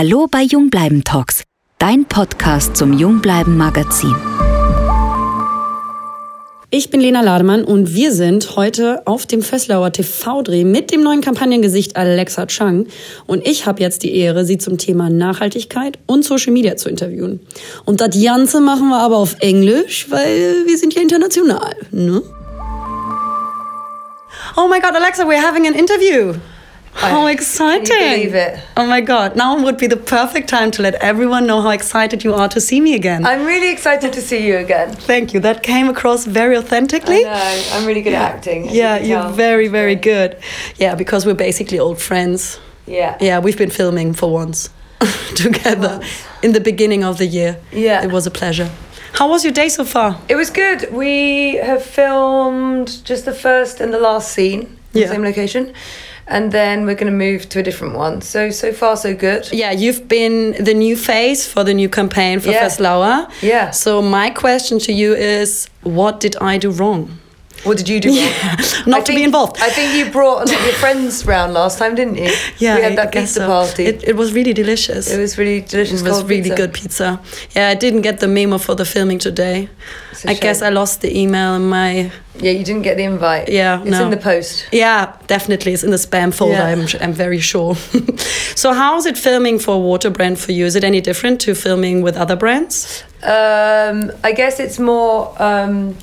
Hallo bei Jungbleiben Talks, dein Podcast zum Jungbleiben Magazin. Ich bin Lena Lademann und wir sind heute auf dem Fösslauer TV-Dreh mit dem neuen Kampagnengesicht Alexa Chang. Und ich habe jetzt die Ehre, sie zum Thema Nachhaltigkeit und Social Media zu interviewen. Und das Ganze machen wir aber auf Englisch, weil wir sind ja international, ne? Oh my God, Alexa, we're having an interview. How I- exciting! You believe it? Oh my God! Now would be the perfect time to let everyone know how excited you are to see me again. I'm really excited to see you again. Thank you. That came across very authentically. I know, I'm really good at acting. you Yeah, you're tell. very, very good. Yeah, because we're basically old friends. Yeah. Yeah, we've been filming for once together in the beginning of the year. Yeah. It was a pleasure. How was your day so far? It was good. We have filmed just the first and the last scene in Yeah. the same location. And then we're going to move to a different one. So, so far, so good. Yeah, you've been the new face for the new campaign for Yeah. Yeah. So my question to you is, what did I do wrong? What did you do? wrong? Not I to be involved. I think you brought a lot of your friends round last time, didn't you? Yeah, We had that pizza so. party. It, it was really delicious. It was really delicious. It was really pizza. good pizza. Yeah, I didn't get the memo for the filming today. I I guess I lost the email in my. Yeah, you didn't get the invite. Yeah, it's no. in the post. Yeah, definitely. It's in the spam folder, Yeah. I'm, I'm very sure. so, how's it filming for a water brand for you? Is it any different to filming with other brands? Um, I guess it's more um,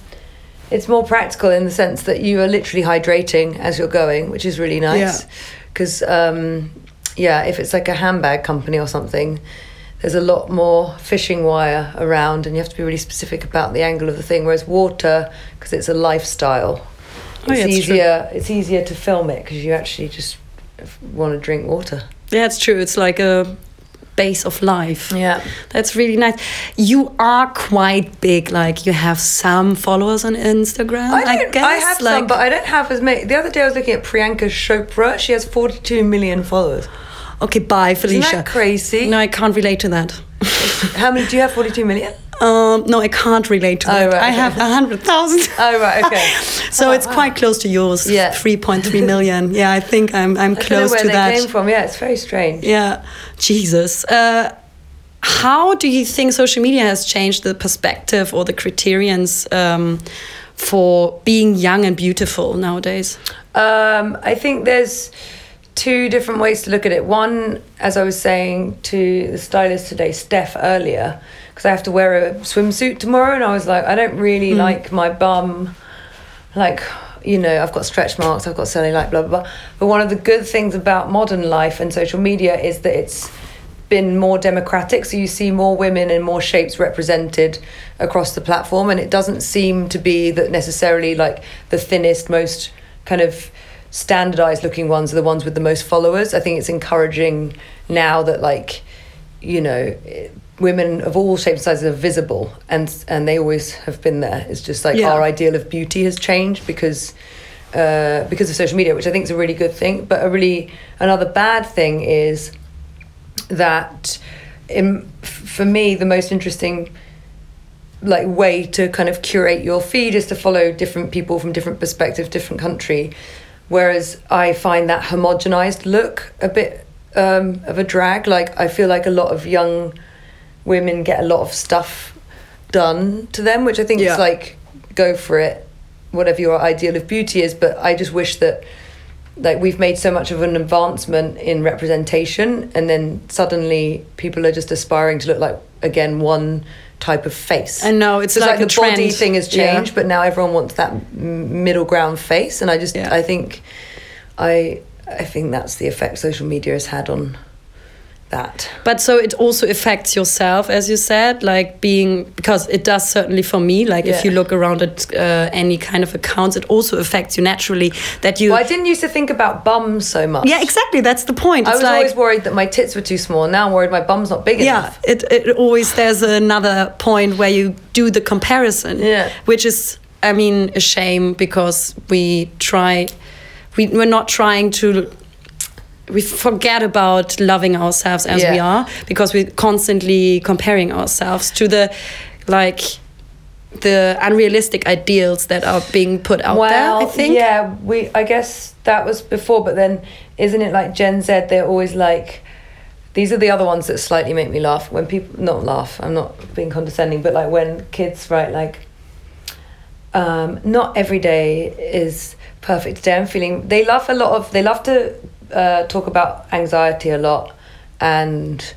it's more practical in the sense that you are literally hydrating as you're going, which is really nice. Yeah. Because um, yeah, if it's like a handbag company or something, there's a lot more fishing wire around, and you have to be really specific about the angle of the thing. Whereas water, because it's a lifestyle, Oh, it's yeah, it's true. easier. It's easier to film it because you actually just want to drink water. Yeah, it's true. It's like a base of life. Yeah. That's really nice. You are quite big. Like you have some followers on Instagram. I, don't, guess. I have like, some, but I don't have as many. The other day I was looking at Priyanka Chopra. She has 42 million followers. okay, bye, Felicia. Isn't that crazy? No, I can't relate to that. How many do you have? 42 million? Um, no, I can't relate to Oh, that. right, I okay. have a hundred thousand. Oh, right, okay. so it's quite close to yours. Yeah. three point three million. Yeah, I think I'm I'm I don't know close where to they that. came from. Yeah, it's very strange. Yeah, Jesus. Uh, how do you think social media has changed the perspective or the criterions um, for being young and beautiful nowadays? Um, I think there's two different ways to look at it. One, as I was saying to the stylist today, Steph, earlier, because I have to wear a swimsuit tomorrow, and I was like, I don't really hmm. like my bum, like. You know, I've got stretch marks, I've got cellulite, blah, blah, blah. But one of the good things about modern life and social media is that it's been more democratic. So you see more women and more shapes represented across the platform. And it doesn't seem to be that necessarily like the thinnest, most kind of standardized looking ones are the ones with the most followers. I think it's encouraging now that like, you know, women of all shapes and sizes are visible and and they always have been there. It's just like Yeah. our ideal of beauty has changed because uh, because of social media, which I think is a really good thing. But a really another bad thing is that in, for me the most interesting like way to kind of curate your feed is to follow different people from different perspectives, different country. Whereas I find that homogenized look a bit um, of a drag. Like I feel like a lot of young women get a lot of stuff done to them, which I think Yeah. is like go for it, whatever your ideal of beauty is. But I just wish that like we've made so much of an advancement in representation and then suddenly people are just aspiring to look like again one type of face I know, it's So like a the body thing has Yeah. changed but now everyone wants that middle ground face and i just Yeah. i think i i think that's the effect social media has had on that But so it also affects yourself, as you said, like being because it does certainly for me. Like if you look around at uh, any kind of accounts, it also affects you naturally. That you, well, i didn't used to think about bums so much yeah, exactly. That's the point. i It's was like, always worried that my tits were too small now i'm worried my bum's not big yeah, enough it, it always there's another point where you do the comparison. Yeah. which is, I mean, a shame because we try, we we're not trying to. We forget about loving ourselves as we are because we're constantly comparing ourselves to the, like, the unrealistic ideals that are being put out there. I think. Yeah, we. I guess that was before, but then isn't it like Gen Z? They're always like, these are the other ones that slightly make me laugh when people not laugh i'm not being condescending but like when kids write like um, not every day is perfect today i'm feeling they love a lot of they love to uh, talk about anxiety a lot and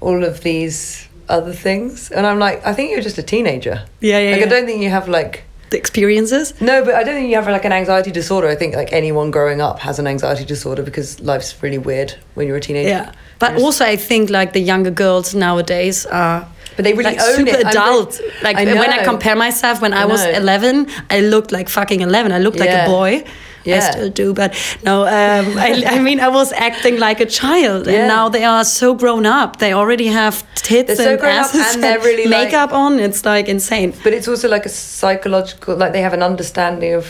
all of these other things and i'm like i think you're just a teenager Yeah, yeah, like yeah. i don't think you have like The experiences. no, but I don't think you have like an anxiety disorder. I think like anyone growing up has an anxiety disorder because life's really weird when you're a teenager. Yeah. But You're just- also, I think like the younger girls nowadays are. But they really like own super it. Adult. like I when I compare myself, when I, I was 11, I looked like fucking 11. I looked like a boy. I still do, but no. Um, I, I mean, I was acting like a child, Yeah. and now they are so grown up. They already have tits They're so and up asses and they're really, like- makeup on. It's like insane. But it's also like a psychological, like they have an understanding of,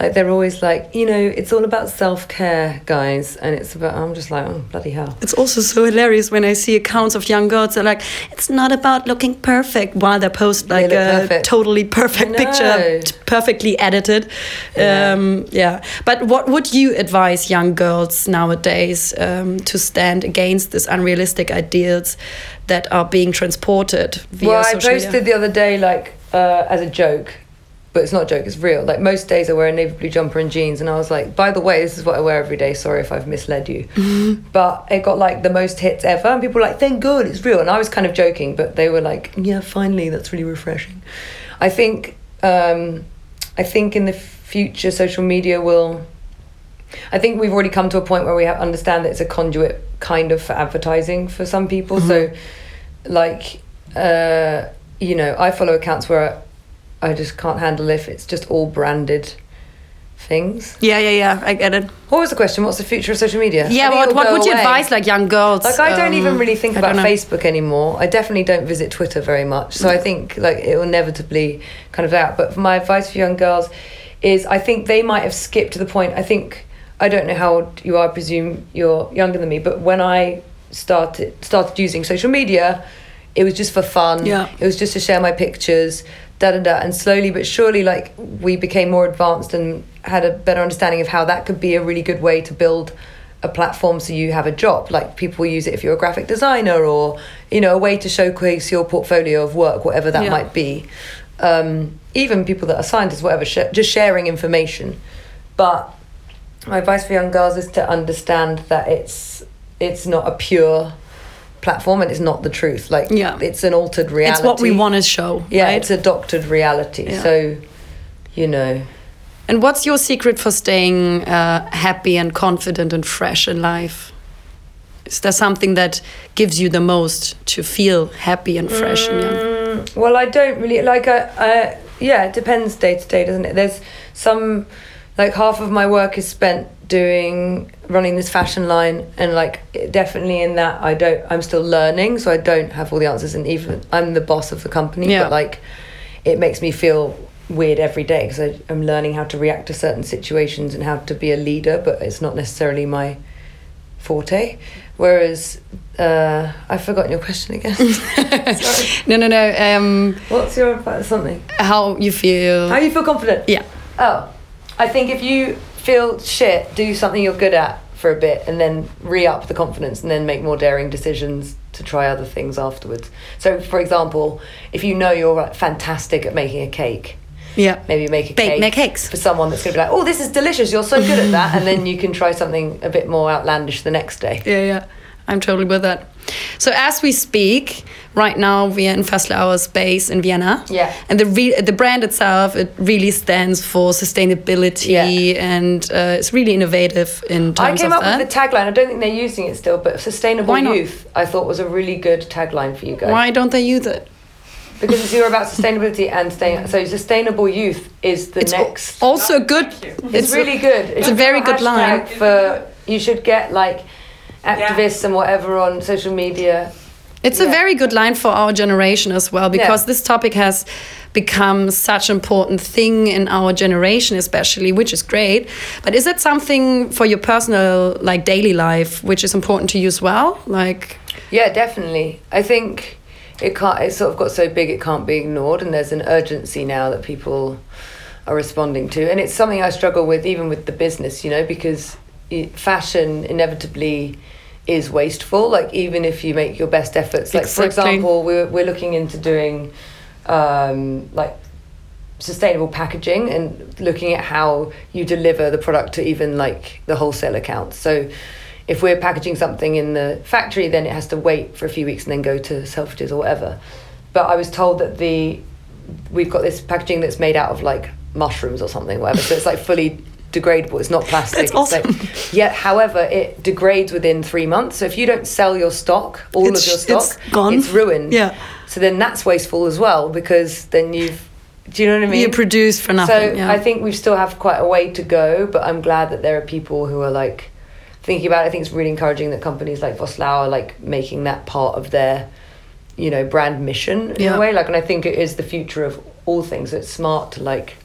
like they're always like, you know, it's all about self care, guys, and it's about. I'm just like, oh bloody hell. It's also so hilarious when I see accounts of young girls. They're like, "It's not about looking perfect," while they post They like look a perfect. totally perfect picture, perfectly edited. Yeah. Um, yeah. But what would you advise young girls nowadays um, to stand against these unrealistic ideals that are being transported via well, I social posted media? the other day, like uh, as a joke, but it's not a joke, it's real. Like most days, I wear a navy blue jumper and jeans, and I was like, by the way, this is what I wear every day. Sorry if I've misled you. But it got like the most hits ever, and people were like, thank God, it's real. And I was kind of joking, but they were like, yeah, finally, that's really refreshing. I think, um, I think in the future, social media will. I think we've already come to a point where we have, understand that it's a conduit kind of for advertising for some people. So, like, uh, you know, I follow accounts where I just can't handle if it's just all branded things. yeah, yeah, yeah. I get it. What was the question? What's the future of social media? Yeah. What What would you away. advise like young girls? Like I don't even um, really think I about. Facebook anymore. I definitely don't visit Twitter very much. So I think like it will inevitably kind of out. But my advice for young girls is I think they might have skipped to the point. I think I don't know how old you are. I presume you're younger than me. But when I started started using social media, it was just for fun. Yeah. It was just to share my pictures. Da da da. And slowly but surely, like we became more advanced and had a better understanding of how that could be a really good way to build a platform so you have a job like people use it if you're a graphic designer or you know a way to showcase your portfolio of work whatever that Yeah. might be um, even people that are scientists whatever sh- just sharing information but my advice for young girls is to understand that it's it's not a pure platform and it's not the truth like Yeah. it's an altered reality It's what we want to show. yeah right? it's a doctored reality Yeah. so you know And what's your secret for staying uh, happy and confident and fresh in life? Is there something that gives you the most to feel happy and fresh and young? Mm, well, I don't really like. I, I yeah, it depends day to day, doesn't it? There's some like half of my work is spent doing running this fashion line, and like definitely in that I don't. I'm still learning, so I don't have all the answers, and even I'm the boss of the company, Yeah. but like it makes me feel weird every day because I'm learning how to react to certain situations and how to be a leader, but it's not necessarily my forte. Whereas uh, I've forgotten your question again. No, no, no. Um, What's your? Something. how you feel? How you feel confident? yeah. Oh, I think if you feel shit, do something you're good at for a bit, and then re up the confidence, and then make more daring decisions to try other things afterwards. So, for example, if you know you're fantastic at making a cake, Yeah. maybe make a Bake- cake make cakes. for someone that's going to be like, "Oh, this is delicious! You're so good at that," and then you can try something a bit more outlandish the next day. Yeah, yeah. I'm totally with that. So as we speak, right now we are in Vöslauer space in Vienna. Yeah. And the re- the brand itself, it really stands for sustainability Yeah. and uh, it's really innovative in terms. I came up that. with the tagline. I don't think they're using it still, but sustainable youth. I thought was a really good tagline for you guys. Why don't they use it? Because it's you're about sustainability and staying. So sustainable youth is the It's next. also good. It's, really good. It's a very good line. For you should get like activists and whatever on social media. It's a very good line for our generation as well because this topic has become such an important thing in our generation especially which is great but is it something for your personal like daily life which is important to you as well like Yeah, definitely. I think it can't. It's sort of got so big it can't be ignored, and there's an urgency now that people are responding to, and it's something I struggle with even with the business, you know, because it, fashion inevitably is wasteful. Like even if you make your best efforts, like for example, we're we're looking into doing um, like sustainable packaging and looking at how you deliver the product to even like the wholesale accounts. So if we're packaging something in the factory, then it has to wait for a few weeks and then go to Selfridges or whatever. But I was told that the we've got this packaging that's made out of like mushrooms or something, whatever. So it's like fully degradable. It's not plastic. That's It's awesome. like- yeah. However, it degrades within three months. So if you don't sell your stock, all It's- of your stock, it's gone. It's ruined. Yeah. So then that's wasteful as well because then you've. Do you know what I mean? you produce for nothing. So yeah. I think we still have quite a way to go, but I'm glad that there are people who are like thinking about it. I think it's really encouraging that companies like Vöslauer are like making that part of their, you know, brand mission in Yeah. a way. Like, and I think it is the future of all things. It's smart to like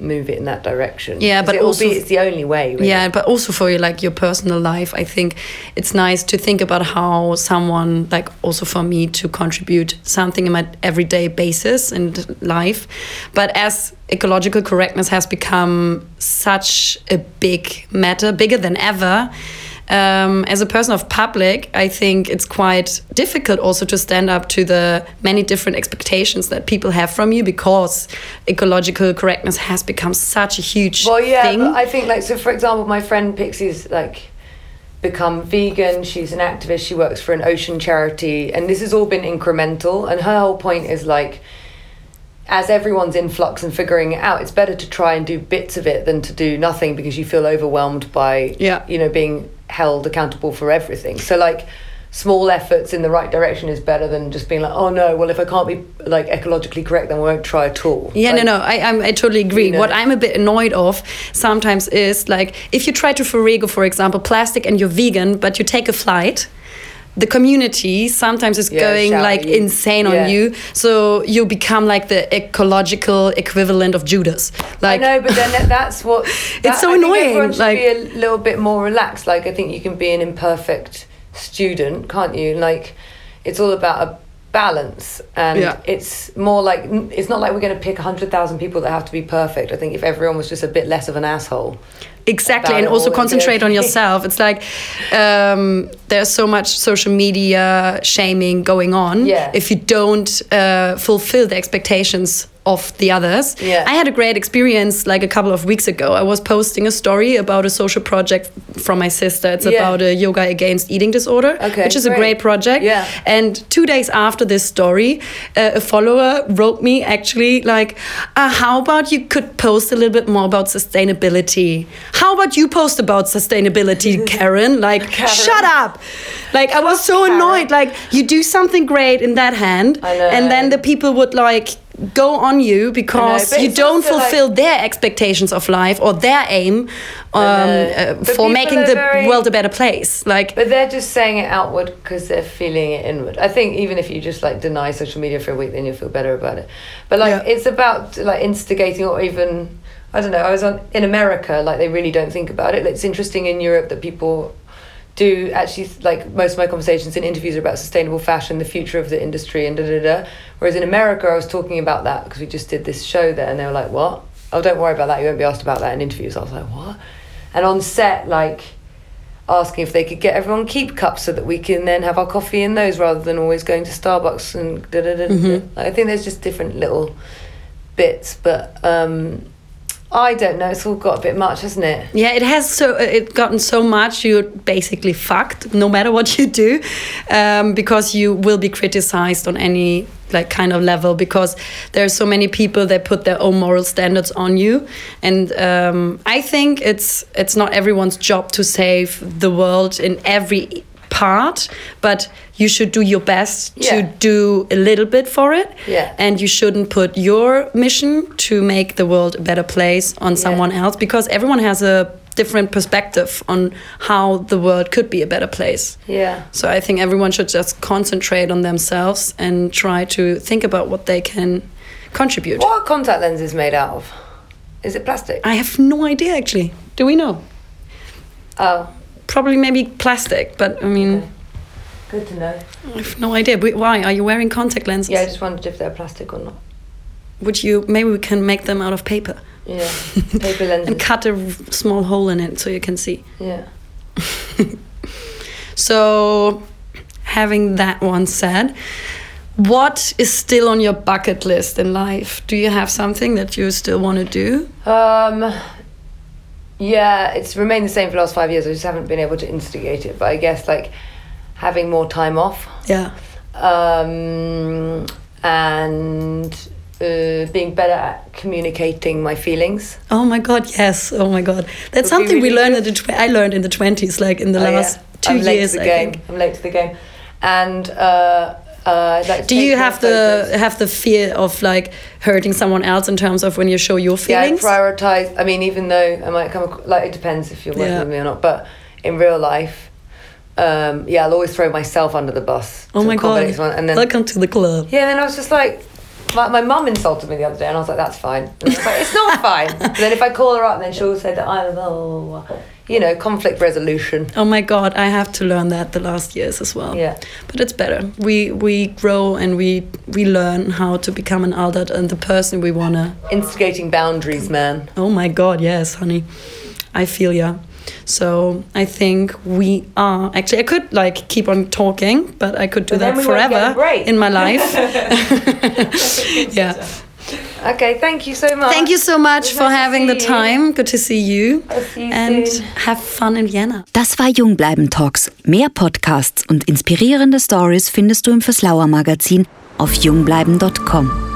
move it in that direction. Yeah, but it will also- be, it's the only way. Really. Yeah, but also for your, like your personal life, I think it's nice to think about how someone like also for me to contribute something in my everyday basis and life. But as ecological correctness has become such a big matter, bigger than ever. Um, as a person of public, I think it's quite difficult also to stand up to the many different expectations that people have from you because ecological correctness has become such a huge Well, yeah, thing. I think like so. For example, my friend Pixie's like become vegan. She's an activist. She works for an ocean charity, and this has all been incremental. And her whole point is like, as everyone's in flux and figuring it out, it's better to try and do bits of it than to do nothing because you feel overwhelmed by Yeah. you know being held accountable for everything. So like. Small efforts in the right direction is better than just being like, oh no, well if I can't be like ecologically correct, then we won't try at all. Yeah, Like, no, no, I, I'm, I totally agree. You know. What I'm a bit annoyed of sometimes is like if you try to Forego, for example, plastic and you're vegan, but you take a flight. The community sometimes is Yeah, going like you. insane Yeah. on you, so you become like the ecological equivalent of Judas. Like, I know, but then that's what. that- so I annoying, Everyone should like- be a little bit more relaxed. Like I think you can be an imperfect student, can't you? Like it's all about a balance, and Yeah. it's more like it's not like we're going to pick hundred thousand people that have to be perfect. I think if everyone was just a bit less of an asshole. Exactly and also concentrate on yourself it's like um, there's so much social media shaming going on Yeah. if you don't uh, fulfill the expectations of the others Yeah. i had a great experience like a couple of weeks ago i was posting a story about a social project from my sister it's Yeah. about a yoga against eating disorder Okay, which is a great. great project Yeah. and two days after this story, uh, a follower wrote me actually like, uh, "How about you could post a little bit more about sustainability? How about you post about sustainability, Karen? Like, Karen. shut up!" Like I was so annoyed. Like you do something great in that hand, know. and then the people would like go on you because but you don't also, like- fulfill their expectations of life or their aim um, uh, for making the very- world a better place. Like But they're just saying it outward because they're feeling it inward. I think even if you just like deny social media for a week, then you'll feel better about it. But like Yeah. it's about like instigating or even I don't know. I was on in America, like they really don't think about it. It's interesting in Europe that people do actually like most of my conversations and interviews are about sustainable fashion, the future of the industry, and da da da. Whereas in America, I was talking about that because we just did this show there, and they were like, "What? Oh, don't worry about that. You won't be asked about that in interviews." I was like, "What?" And on set, like asking if they could get everyone keep cups so that we can then have our coffee in those rather than always going to Starbucks and da da da. da. I think there's just different little bits, but um, I don't know. It's all got a bit much, hasn't it? Yeah, it has so it gotten so much. You're basically fucked, no matter what you do, um, because you will be criticized on any like kind of level because there's so many people that put their own moral standards on you, and um, I think it's it's not everyone's job to save the world in every part, but you should do your best Yeah. to do a little bit for it, Yeah. and you shouldn't put your mission to make the world a better place on someone else because everyone has a different perspective on how the world could be a better place. Yeah. So I think everyone should just concentrate on themselves and try to think about what they can contribute. What are contact lenses made out of? Is it plastic? I have no idea actually. Do we know? Oh, Probably maybe plastic, but I mean, Okay. good to know. I have no idea. Wh- Why are you wearing contact lenses? Yeah, I just wondered if they're plastic or not. Would you? Maybe we can make them out of paper Yeah, paper lenses. and cut a small hole in it so you can see. Yeah. So, having that one said, what is still on your bucket list in life? Do you have something that you still want to do? Um, yeah, it's remained the same for the last five years. I just haven't been able to instigate it. But I guess like having more time off Yeah. um, and uh, being better at communicating my feelings. Oh my god, yes. Oh my god. That's something we learned good. in the tw- I learned in the 20s like in the Oh, last yeah. 2 I'm late years to the I game. think. I'm late to the game, and uh, uh, like Do you have the photos. have the fear of like hurting someone else in terms of when you show your feelings? Yeah, I prioritize. I mean, even though I might come like it depends if you're working Yeah. with me or not. But in real life, um, yeah, I'll always throw myself under the bus. oh my god. someone, And then Welcome to the club. yeah, and then I was just like. My, my mum insulted me the other day, and I was like, "That's fine." And like, "It's not fine." but then if I call her up, then she'll say that I'm, oh, you know, conflict resolution. Oh my god, I have to learn that the last years as well. Yeah. But it's better. We we grow and we we learn how to become an adult and the person we wanna. Instigating boundaries, man. Oh my god, yes, honey. I feel ya. So I think we are actually I could like keep on talking, but I could do But that we won't get a forever in my life. yeah. Okay, thank you so much. Thank you so much for having the time. Good to see you. I'll see you and soon. have fun in Vienna. Das war Jungbleiben Talks. Mehr Podcasts und inspirierende Stories findest du im Verslauer Magazin auf jungbleiben.com.